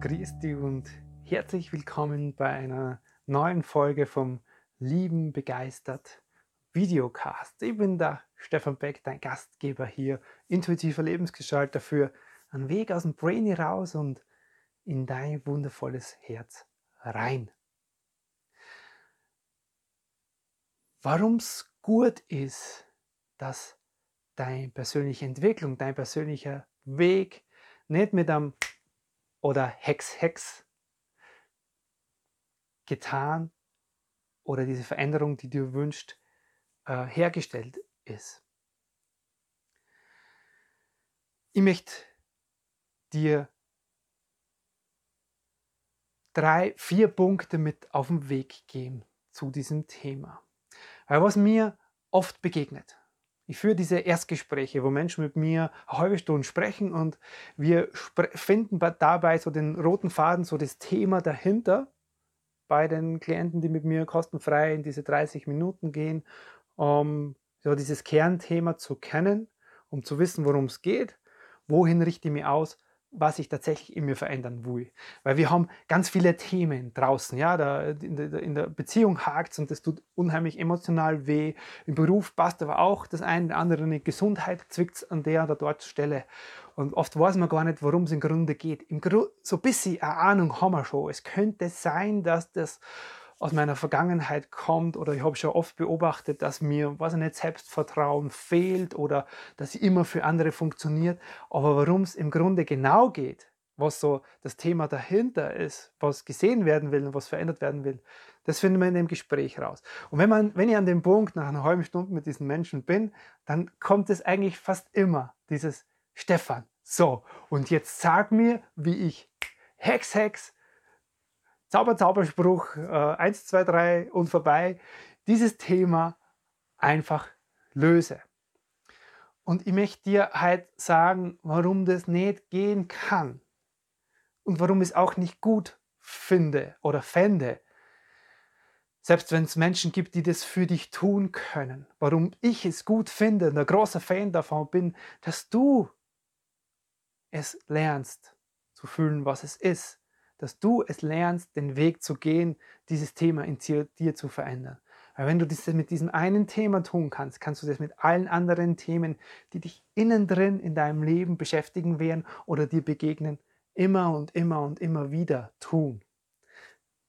Christi und herzlich willkommen bei einer neuen Folge vom Lieben begeistert Videocast. Ich bin der Stefan Beck, dein Gastgeber hier, intuitiver Lebensgestalter für einen Weg aus dem Brainy raus und in dein wundervolles Herz rein. Warum es gut ist, dass deine persönliche Entwicklung, dein persönlicher Weg nicht mit einem oder Hex, Hex getan oder diese Veränderung, die du wünschst, äh, hergestellt ist. Ich möchte dir drei, vier Punkte mit auf den Weg geben zu diesem Thema. Weil was mir oft begegnet, ich führe diese Erstgespräche, wo Menschen mit mir eine halbe Stunde sprechen und wir finden dabei so den roten Faden, so das Thema dahinter bei den Klienten, die mit mir kostenfrei in diese 30 Minuten gehen, um so dieses Kernthema zu kennen, um zu wissen, worum es geht, wohin richte ich mich aus was ich tatsächlich in mir verändern will. Weil wir haben ganz viele Themen draußen, ja, da, in, der, in der Beziehung hakt es und das tut unheimlich emotional weh. Im Beruf passt aber auch das eine oder andere nicht. Gesundheit zwickt an der oder dort Stelle. Und oft weiß man gar nicht, worum es im Grunde geht. Im Gru so ein bisschen eine Ahnung haben wir schon. Es könnte sein, dass das aus meiner Vergangenheit kommt oder ich habe schon oft beobachtet, dass mir, was nicht, Selbstvertrauen fehlt oder dass sie immer für andere funktioniert. Aber worum es im Grunde genau geht, was so das Thema dahinter ist, was gesehen werden will und was verändert werden will, das finden wir in dem Gespräch raus. Und wenn, man, wenn ich an dem Punkt nach einer halben Stunde mit diesen Menschen bin, dann kommt es eigentlich fast immer dieses Stefan. So, und jetzt sag mir, wie ich Hex, Hex, Zauber, Zauberspruch, äh, 1, 2, 3 und vorbei, dieses Thema einfach löse. Und ich möchte dir halt sagen, warum das nicht gehen kann und warum ich es auch nicht gut finde oder fände, selbst wenn es Menschen gibt, die das für dich tun können. Warum ich es gut finde und ein großer Fan davon bin, dass du es lernst zu fühlen, was es ist dass du es lernst, den Weg zu gehen, dieses Thema in dir zu verändern. Weil wenn du das mit diesem einen Thema tun kannst, kannst du das mit allen anderen Themen, die dich innen drin in deinem Leben beschäftigen werden oder dir begegnen, immer und immer und immer wieder tun.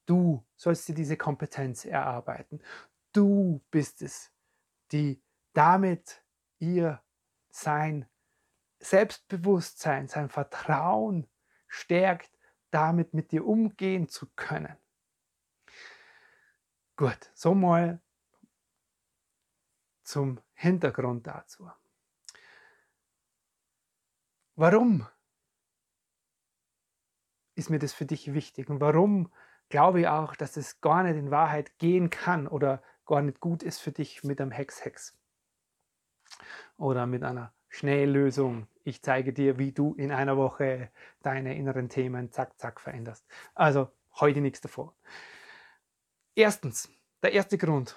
Du sollst dir diese Kompetenz erarbeiten. Du bist es, die damit ihr sein Selbstbewusstsein, sein Vertrauen stärkt damit mit dir umgehen zu können. Gut, so mal zum Hintergrund dazu. Warum ist mir das für dich wichtig und warum glaube ich auch, dass es gar nicht in Wahrheit gehen kann oder gar nicht gut ist für dich mit einem Hex-Hex oder mit einer Schnelllösung. Ich zeige dir, wie du in einer Woche deine inneren Themen zack, zack veränderst. Also heute nichts davon. Erstens, der erste Grund.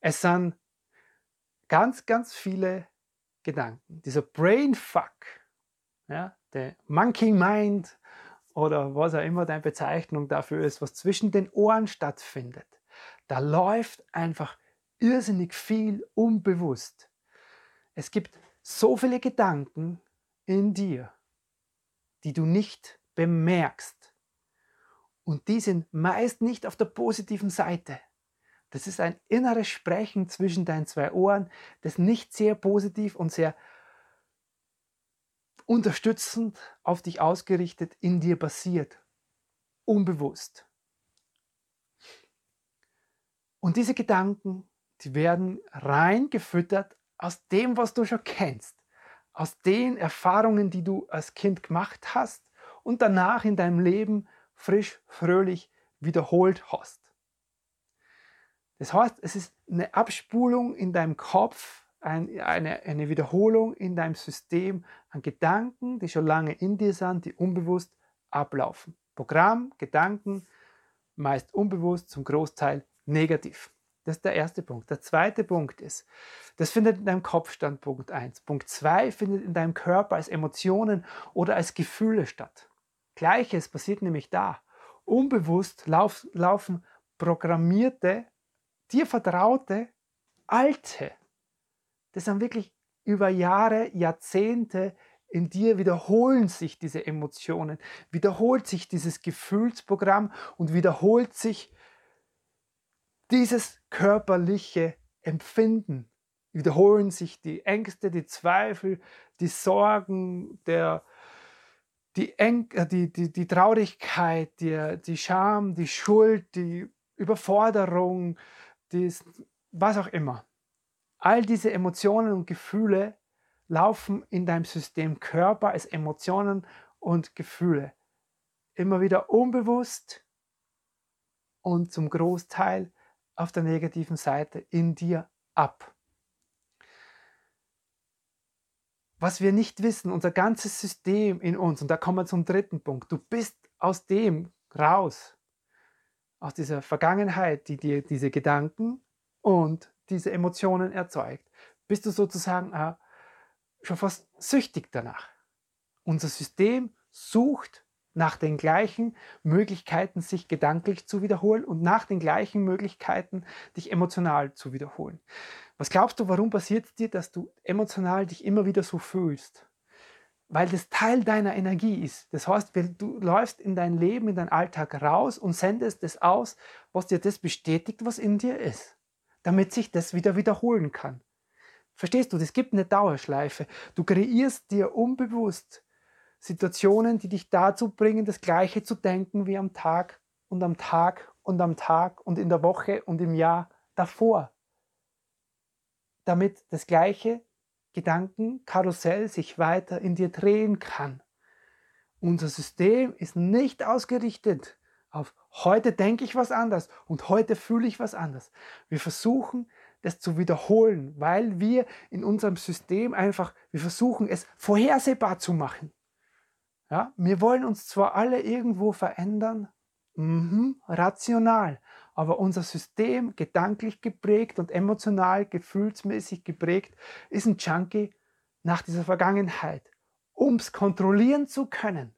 Es sind ganz, ganz viele Gedanken. Dieser Brainfuck, ja, der Monkey Mind oder was auch immer deine Bezeichnung dafür ist, was zwischen den Ohren stattfindet. Da läuft einfach irrsinnig viel unbewusst. Es gibt so viele Gedanken in dir, die du nicht bemerkst. Und die sind meist nicht auf der positiven Seite. Das ist ein inneres Sprechen zwischen deinen zwei Ohren, das nicht sehr positiv und sehr unterstützend auf dich ausgerichtet in dir passiert. Unbewusst. Und diese Gedanken, die werden reingefüttert aus dem, was du schon kennst, aus den Erfahrungen, die du als Kind gemacht hast und danach in deinem Leben frisch, fröhlich wiederholt hast. Das heißt, es ist eine Abspulung in deinem Kopf, ein, eine, eine Wiederholung in deinem System an Gedanken, die schon lange in dir sind, die unbewusst ablaufen. Programm, Gedanken, meist unbewusst, zum Großteil negativ. Das ist der erste Punkt. Der zweite Punkt ist, das findet in deinem Kopf statt, Punkt 1. Punkt 2 findet in deinem Körper als Emotionen oder als Gefühle statt. Gleiches passiert nämlich da. Unbewusst lauf, laufen programmierte, dir vertraute, alte, das sind wirklich über Jahre, Jahrzehnte in dir wiederholen sich diese Emotionen, wiederholt sich dieses Gefühlsprogramm und wiederholt sich dieses körperliche Empfinden. Wiederholen sich die Ängste, die Zweifel, die Sorgen, der, die, Eng, äh, die, die, die Traurigkeit, die, die Scham, die Schuld, die Überforderung, dies, was auch immer. All diese Emotionen und Gefühle laufen in deinem System Körper als Emotionen und Gefühle. Immer wieder unbewusst und zum Großteil auf der negativen Seite in dir ab. Was wir nicht wissen, unser ganzes System in uns, und da kommen wir zum dritten Punkt, du bist aus dem raus, aus dieser Vergangenheit, die dir diese Gedanken und diese Emotionen erzeugt, bist du sozusagen äh, schon fast süchtig danach. Unser System sucht nach den gleichen Möglichkeiten, sich gedanklich zu wiederholen und nach den gleichen Möglichkeiten, dich emotional zu wiederholen. Was glaubst du, warum passiert es dir, dass du emotional dich immer wieder so fühlst? Weil das Teil deiner Energie ist. Das heißt, du läufst in dein Leben, in deinen Alltag raus und sendest das aus, was dir das bestätigt, was in dir ist damit sich das wieder wiederholen kann. Verstehst du, das gibt eine Dauerschleife. Du kreierst dir unbewusst Situationen, die dich dazu bringen, das Gleiche zu denken wie am Tag und am Tag und am Tag und in der Woche und im Jahr davor. Damit das gleiche Gedankenkarussell sich weiter in dir drehen kann. Unser System ist nicht ausgerichtet auf heute denke ich was anders und heute fühle ich was anders. Wir versuchen das zu wiederholen, weil wir in unserem System einfach, wir versuchen es vorhersehbar zu machen. Ja, wir wollen uns zwar alle irgendwo verändern, mhm, rational, aber unser System, gedanklich geprägt und emotional, gefühlsmäßig geprägt, ist ein Junkie nach dieser Vergangenheit. Um es kontrollieren zu können,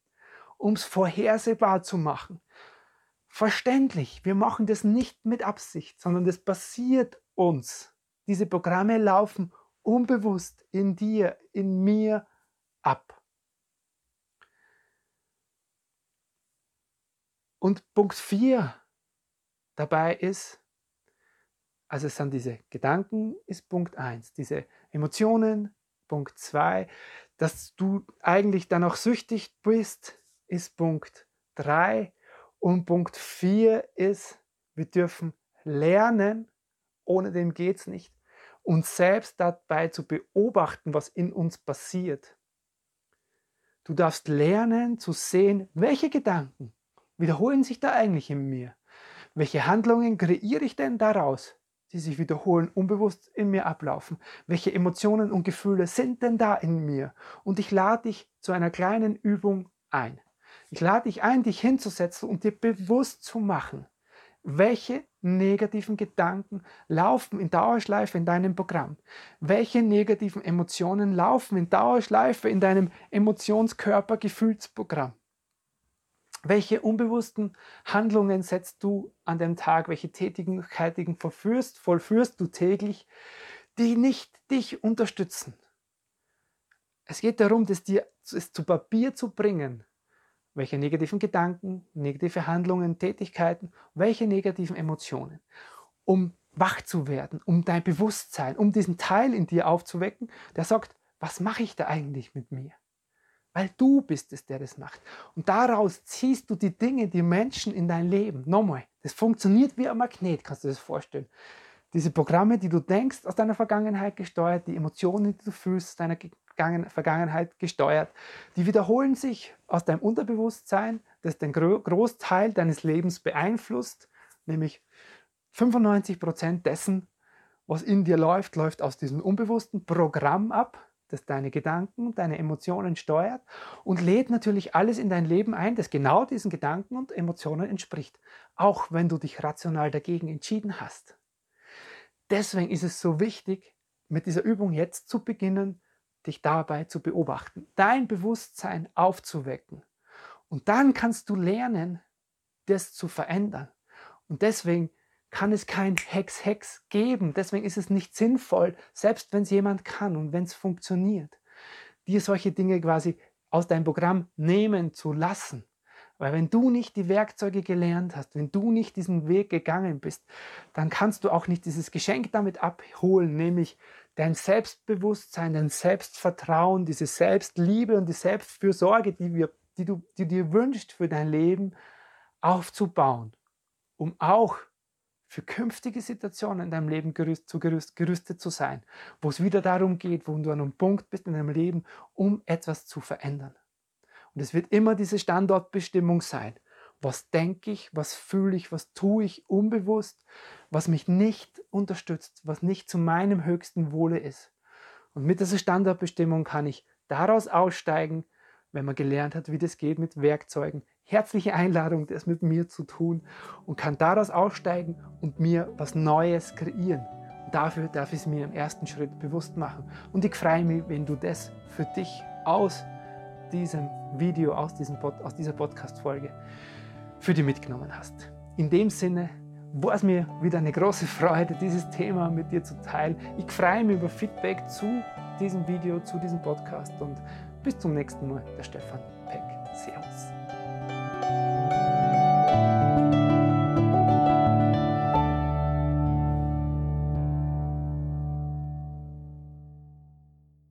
um es vorhersehbar zu machen, Verständlich, wir machen das nicht mit Absicht, sondern das passiert uns. Diese Programme laufen unbewusst in dir, in mir ab. Und Punkt 4 dabei ist, also es sind diese Gedanken, ist Punkt 1, diese Emotionen, Punkt 2, dass du eigentlich dann auch süchtig bist, ist Punkt 3 und Punkt 4 ist, wir dürfen lernen, ohne dem geht es nicht, uns selbst dabei zu beobachten, was in uns passiert. Du darfst lernen zu sehen, welche Gedanken wiederholen sich da eigentlich in mir. Welche Handlungen kreiere ich denn daraus, die sich wiederholen, unbewusst in mir ablaufen? Welche Emotionen und Gefühle sind denn da in mir? Und ich lade dich zu einer kleinen Übung ein. Ich lade dich ein, dich hinzusetzen und dir bewusst zu machen, welche negativen Gedanken laufen in Dauerschleife in deinem Programm? Welche negativen Emotionen laufen in Dauerschleife in deinem Emotionskörper-Gefühlsprogramm? Welche unbewussten Handlungen setzt du an dem Tag? Welche Tätigkeiten verführst, vollführst du täglich, die nicht dich unterstützen? Es geht darum, das dir es zu Papier zu bringen, welche negativen Gedanken, negative Handlungen, Tätigkeiten, welche negativen Emotionen, um wach zu werden, um dein Bewusstsein, um diesen Teil in dir aufzuwecken, der sagt, was mache ich da eigentlich mit mir? Weil du bist es, der das macht. Und daraus ziehst du die Dinge, die Menschen in dein Leben. Nochmal, das funktioniert wie ein Magnet, kannst du dir das vorstellen. Diese Programme, die du denkst, aus deiner Vergangenheit gesteuert, die Emotionen, die du fühlst, aus deiner Vergangenheit gesteuert. Die wiederholen sich aus deinem Unterbewusstsein, das den Großteil deines Lebens beeinflusst, nämlich 95 Prozent dessen, was in dir läuft, läuft aus diesem unbewussten Programm ab, das deine Gedanken, deine Emotionen steuert und lädt natürlich alles in dein Leben ein, das genau diesen Gedanken und Emotionen entspricht, auch wenn du dich rational dagegen entschieden hast. Deswegen ist es so wichtig, mit dieser Übung jetzt zu beginnen, dich dabei zu beobachten, dein Bewusstsein aufzuwecken. Und dann kannst du lernen, das zu verändern. Und deswegen kann es kein Hex-Hex geben. Deswegen ist es nicht sinnvoll, selbst wenn es jemand kann und wenn es funktioniert, dir solche Dinge quasi aus deinem Programm nehmen zu lassen. Weil wenn du nicht die Werkzeuge gelernt hast, wenn du nicht diesen Weg gegangen bist, dann kannst du auch nicht dieses Geschenk damit abholen, nämlich dein Selbstbewusstsein, dein Selbstvertrauen, diese Selbstliebe und die Selbstfürsorge, die, wir, die, du, die dir wünschst für dein Leben, aufzubauen, um auch für künftige Situationen in deinem Leben gerüst, zu gerüst, gerüstet zu sein, wo es wieder darum geht, wo du an einem Punkt bist in deinem Leben, um etwas zu verändern. Und es wird immer diese Standortbestimmung sein. Was denke ich, was fühle ich, was tue ich unbewusst, was mich nicht unterstützt, was nicht zu meinem höchsten Wohle ist. Und mit dieser Standortbestimmung kann ich daraus aussteigen, wenn man gelernt hat, wie das geht mit Werkzeugen. Herzliche Einladung, das mit mir zu tun und kann daraus aussteigen und mir was Neues kreieren. Und dafür darf ich es mir im ersten Schritt bewusst machen. Und ich freue mich, wenn du das für dich aus diesem Video, aus, diesem Pod, aus dieser Podcast-Folge für dich mitgenommen hast. In dem Sinne war es mir wieder eine große Freude, dieses Thema mit dir zu teilen. Ich freue mich über Feedback zu diesem Video, zu diesem Podcast und bis zum nächsten Mal, der Stefan Peck. Servus.